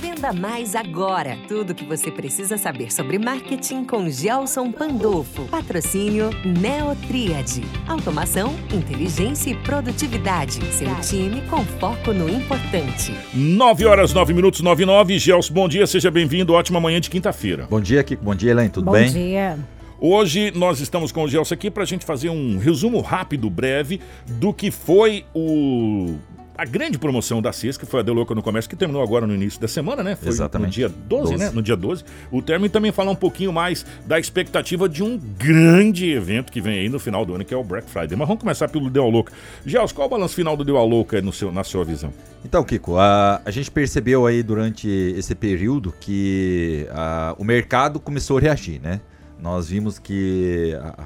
Venda Mais agora. Tudo o que você precisa saber sobre marketing com Gelson Pandolfo. Patrocínio Neotriad. Automação, inteligência e produtividade. Seu time com foco no importante. 9 horas, 9 minutos, 9 e 9. Gelson, bom dia, seja bem-vindo. Ótima manhã de quinta-feira. Bom dia, Kiko. Bom dia, Elaine. Tudo Bom bem? Bom dia. Hoje nós estamos com o Gelson aqui para a gente fazer um resumo rápido, breve, do que foi o a grande promoção da CES, que foi a Deloca no Comércio, que terminou agora no início da semana, né? Foi Exatamente. no dia 12, 12. né? No dia 12. O termo e também falar um pouquinho mais da expectativa de um grande evento que vem aí no final do ano, que é o Black Friday. Mas vamos começar pelo Deu a Louca. Gels, qual o balanço final do Deu a Louca no seu, na sua visão? Então, Kiko, a, a gente percebeu aí durante esse período que a, o mercado começou a reagir, né? Nós vimos que, a,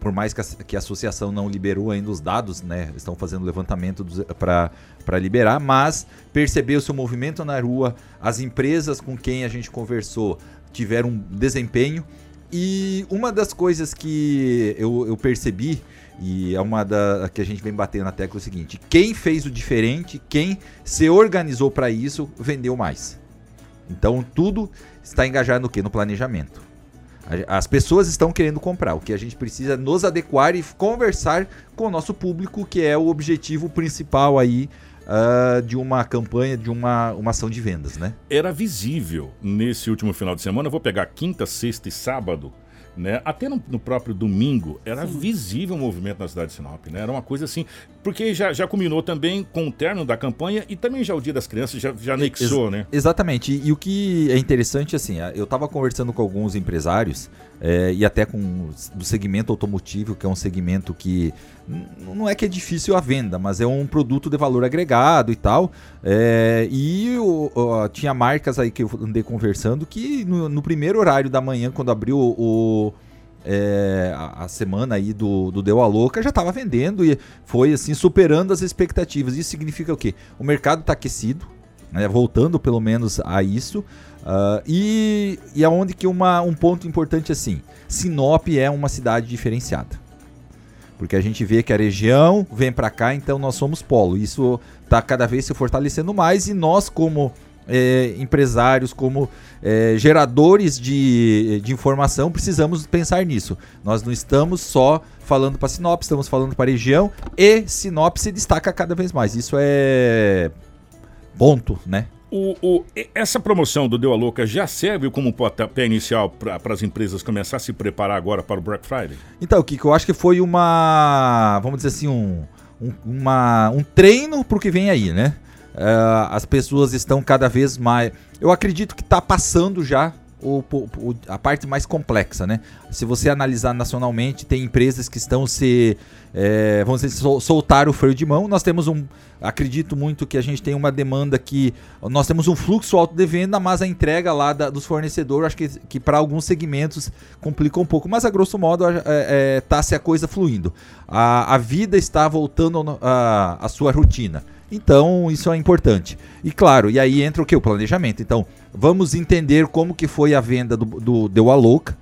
por mais que a, que a associação não liberou ainda os dados, né? Estão fazendo levantamento para liberar, mas percebeu-se o movimento na rua, as empresas com quem a gente conversou tiveram um desempenho. E uma das coisas que eu, eu percebi e é uma da que a gente vem batendo na tecla é o seguinte: quem fez o diferente, quem se organizou para isso, vendeu mais. Então tudo está engajado no que? No planejamento. As pessoas estão querendo comprar. O que a gente precisa é nos adequar e conversar com o nosso público, que é o objetivo principal aí uh, de uma campanha, de uma, uma ação de vendas, né? Era visível nesse último final de semana. Eu vou pegar quinta, sexta e sábado. Né? Até no, no, próprio domingo era Sim. visível o movimento na cidade de Sinop, né? Era uma coisa assim, porque já, já culminou também com o término da campanha e também já o Dia das Crianças já, já anexou, Ex né? né? Exatamente. E, e, o que é interessante, assim, eu estava conversando com alguns empresários é, e até com do segmento automotivo, que é um segmento que não é que é difícil a venda, mas é um produto de valor agregado e tal. É, e o, o, tinha marcas aí que eu andei conversando que no, no primeiro horário da manhã, quando abriu o, é, a, a, semana aí do, do Deu a Louca já estava vendendo e foi assim superando as expectativas. Isso significa o quê? O mercado está aquecido, né, voltando pelo menos a isso. Uh, e, e aonde que uma, um ponto importante assim, Sinop é uma cidade diferenciada. Porque a gente vê que a região vem para cá, então nós somos polo. Isso está cada vez se fortalecendo mais e nós como é, empresários, como é, geradores de, de informação, precisamos pensar nisso. Nós não estamos só falando para Sinop, estamos falando para a região e Sinop se destaca cada vez mais. Isso é ponto, né? O, o, essa promoção do Deu a Louca já serve como pontapé inicial para as empresas começar a se preparar agora para o Black Friday? Então, Kiko, eu acho que foi uma, vamos dizer assim, um, um, uma, um treino para o que vem aí, né? Uh, as pessoas estão cada vez mais. Eu acredito que está passando já o, o, a parte mais complexa, né? Se você analisar nacionalmente, tem empresas que estão se. É, vamos dizer, sol, soltar o freio de mão. Nós temos um. Acredito muito que a gente tem uma demanda que. Nós temos um fluxo alto de venda, mas a entrega lá da, dos fornecedores, acho que, que para alguns segmentos complica um pouco. Mas a grosso modo está é, é, tá se a coisa fluindo. A, a vida está voltando à sua rotina. Então, isso é importante. E claro, e aí entra o que? O planejamento. Então, vamos entender como que foi a venda do, Deu a Louca,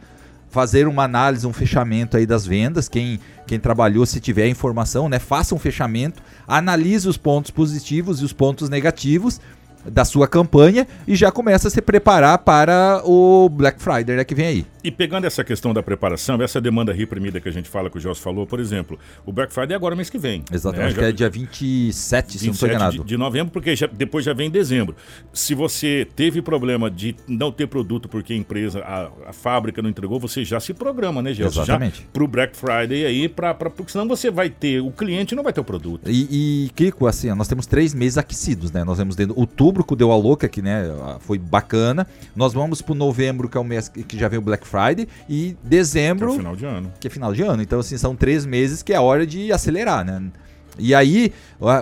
fazer uma análise, um fechamento aí das vendas. Quem, quem trabalhou, se tiver informação, né, faça um fechamento, analise os pontos positivos e os pontos negativos da sua campanha e já começa a se preparar para o Black Friday né, que vem aí. E pegando essa questão da preparação, essa demanda reprimida que a gente fala, que o Joss falou, por exemplo, o Black Friday é agora mês que vem. Exatamente, né? já, que é dia 27, 27 se não estou enganado. De, de novembro, porque já, depois já vem dezembro. Se você teve problema de não ter produto porque a empresa, a, a fábrica não entregou, você já se programa, né, Gelson? Exatamente. Para o Black Friday aí, pra, pra, porque senão você vai ter, o cliente não vai ter o produto. E, e Kiko, assim, nós temos três meses aquecidos, né? Nós temos dentro outubro, que deu a louca, que né, foi bacana. Nós vamos para novembro, que é o mês que já vem o Black Friday, e dezembro. Que é final de ano. Que é final de ano. Então, assim, são três meses que é hora de acelerar, né? E aí,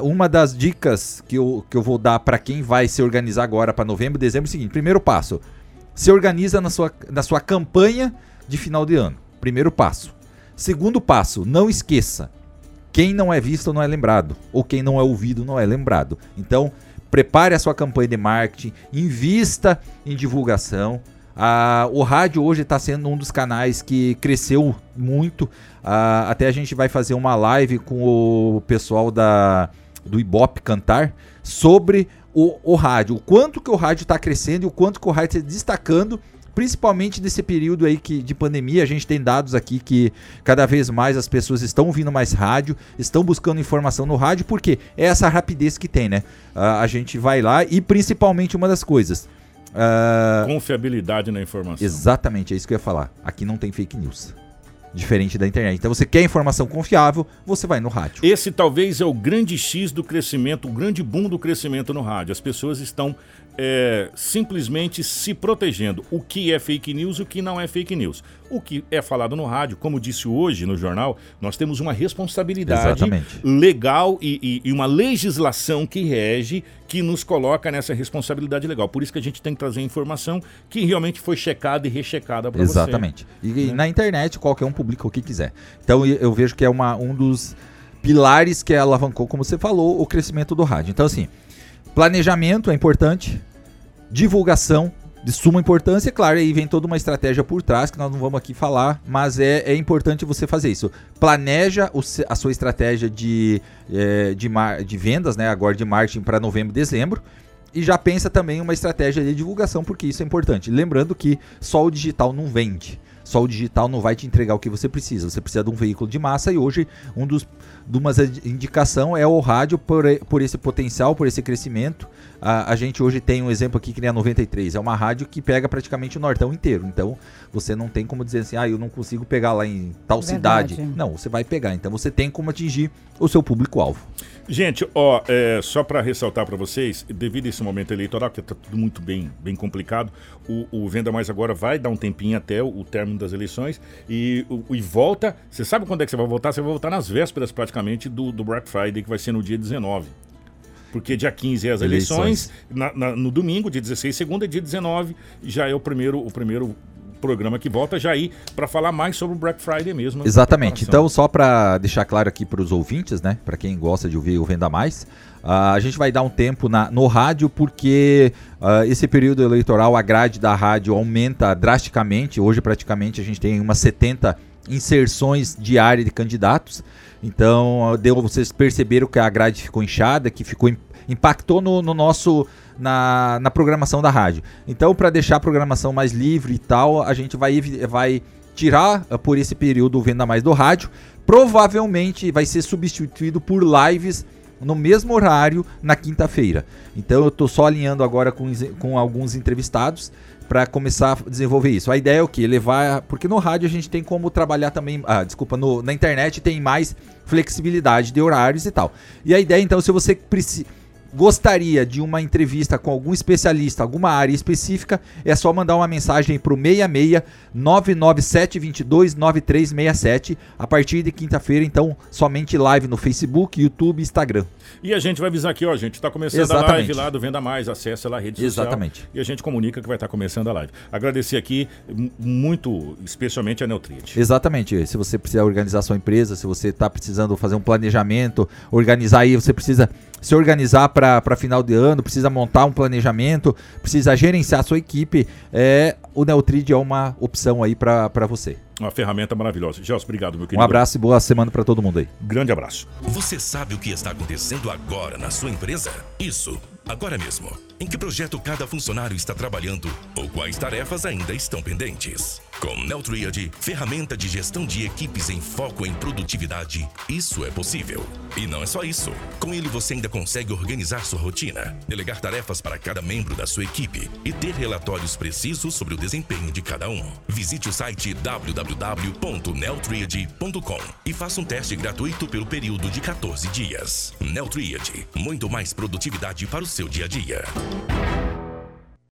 uma das dicas que eu, que eu vou dar para quem vai se organizar agora para novembro dezembro é o seguinte: primeiro passo, se organiza na sua, na sua campanha de final de ano. Primeiro passo. Segundo passo, não esqueça: quem não é visto não é lembrado, ou quem não é ouvido não é lembrado. Então, prepare a sua campanha de marketing, invista em divulgação. Ah, o rádio hoje está sendo um dos canais que cresceu muito. Ah, até a gente vai fazer uma live com o pessoal da, do Ibope Cantar sobre o, o rádio, o quanto que o rádio está crescendo e o quanto que o rádio está destacando principalmente nesse período aí que, de pandemia, a gente tem dados aqui que cada vez mais as pessoas estão ouvindo mais rádio, estão buscando informação no rádio, porque é essa rapidez que tem, né? A gente vai lá e principalmente uma das coisas. Uh... Confiabilidade na informação. Exatamente, é isso que eu ia falar. Aqui não tem fake news diferente da internet. Então você quer informação confiável, você vai no rádio. Esse talvez é o grande X do crescimento, o grande boom do crescimento no rádio. As pessoas estão é, simplesmente se protegendo. O que é fake news e o que não é fake news. O que é falado no rádio, como disse hoje no jornal, nós temos uma responsabilidade Exatamente. legal e, e, e, uma legislação que rege, que nos coloca nessa responsabilidade legal. Por isso que a gente tem que trazer informação que realmente foi checada e rechecada para você. Exatamente. E, né? na internet, qualquer um publica o que quiser. Então eu vejo que é uma, um dos pilares que alavancou, como você falou, o crescimento do rádio. Então, assim, Planejamento é importante, divulgação de suma importância, claro, aí vem toda uma estratégia por trás que nós não vamos aqui falar, mas é, é importante você fazer isso. Planeja o, a sua estratégia de, é, de, de vendas, né, agora de marketing para novembro dezembro. E já pensa também uma estratégia de divulgação, porque isso é importante. Lembrando que só o digital não vende. Só o digital não vai te entregar o que você precisa. Você precisa de um veículo de massa e hoje um dos de uma indicação é o rádio por, por esse potencial, por esse crescimento. A, a, gente hoje tem um exemplo aqui que nem a 93, é uma rádio que pega praticamente o Nortão inteiro. Então você não tem como dizer assim, ah, eu não consigo pegar lá em tal Verdade. cidade. Não, você vai pegar. Então você tem como atingir o seu público-alvo. Gente, ó, é, só para ressaltar para vocês, devido a esse momento eleitoral, que está tudo muito bem, bem complicado, o, o, Venda Mais agora vai dar um tempinho até o, o término das eleições e, e volta. Você sabe quando é que você vai voltar? Você vai voltar nas vésperas praticamente do, do Black Friday, que vai ser no dia 19. Porque dia 15 é as eleições, eleições. Na, na, no domingo, dia 16, segunda, e dia 19, já é o primeiro, o primeiro programa que volta já aí para falar mais sobre o Black Friday mesmo. Né? Exatamente. Então, só para deixar claro aqui para os ouvintes, né, para quem gosta de ouvir o Venda Mais, uh, a gente vai dar um tempo na, no rádio porque uh, esse período eleitoral a grade da rádio aumenta drasticamente. Hoje praticamente a gente tem umas 70 inserções diárias de candidatos. Então, deu vocês perceberam que a grade ficou inchada, que ficou impactou no, no nosso na, na programação da rádio. Então, para deixar a programação mais livre e tal, a gente vai, vai tirar uh, por esse período o Venda Mais do rádio. Provavelmente vai ser substituído por lives no mesmo horário na quinta-feira. Então eu estou só alinhando agora com, com alguns entrevistados para começar a desenvolver isso. A ideia é o que? Levar. Porque no rádio a gente tem como trabalhar também. Ah, desculpa, no, na internet tem mais flexibilidade de horários e tal. E a ideia, então, se você precisa gostaria de uma entrevista com algum especialista, alguma área específica, é só mandar uma mensagem para o 66 997 22 9367 a partir de quinta-feira, então somente live no Facebook, YouTube e Instagram. E a gente vai avisar aqui, ó, a gente está começando Exatamente. a live lá do Venda Mais, acessa lá a rede social. Exatamente. E a gente comunica que vai estar tá começando a live. Agradecer aqui muito, especialmente a Neutrit. Exatamente. Se você precisa organizar sua empresa, se você está precisando fazer um planejamento, organizar aí, você precisa se organizar para final de ano, precisa montar um planejamento, precisa gerenciar sua equipe, é, o Neutrid é uma opção aí para você. Uma ferramenta maravilhosa. Gelson, obrigado, meu querido. Um abraço e boa semana para todo mundo aí. Grande abraço. Você sabe o que está acontecendo agora na sua empresa? Isso, agora mesmo. Em que projeto cada funcionário está trabalhando ou quais tarefas ainda estão pendentes? Com Neltriad, ferramenta de gestão de equipes em foco em produtividade, isso é possível. E não é só isso. Com ele você ainda consegue organizar sua rotina, delegar tarefas para cada membro da sua equipe e ter relatórios precisos sobre o desempenho de cada um. Visite o site www.neltriad.com e faça um teste gratuito pelo período de 14 dias. Neltriad, muito mais produtividade para o seu dia a dia.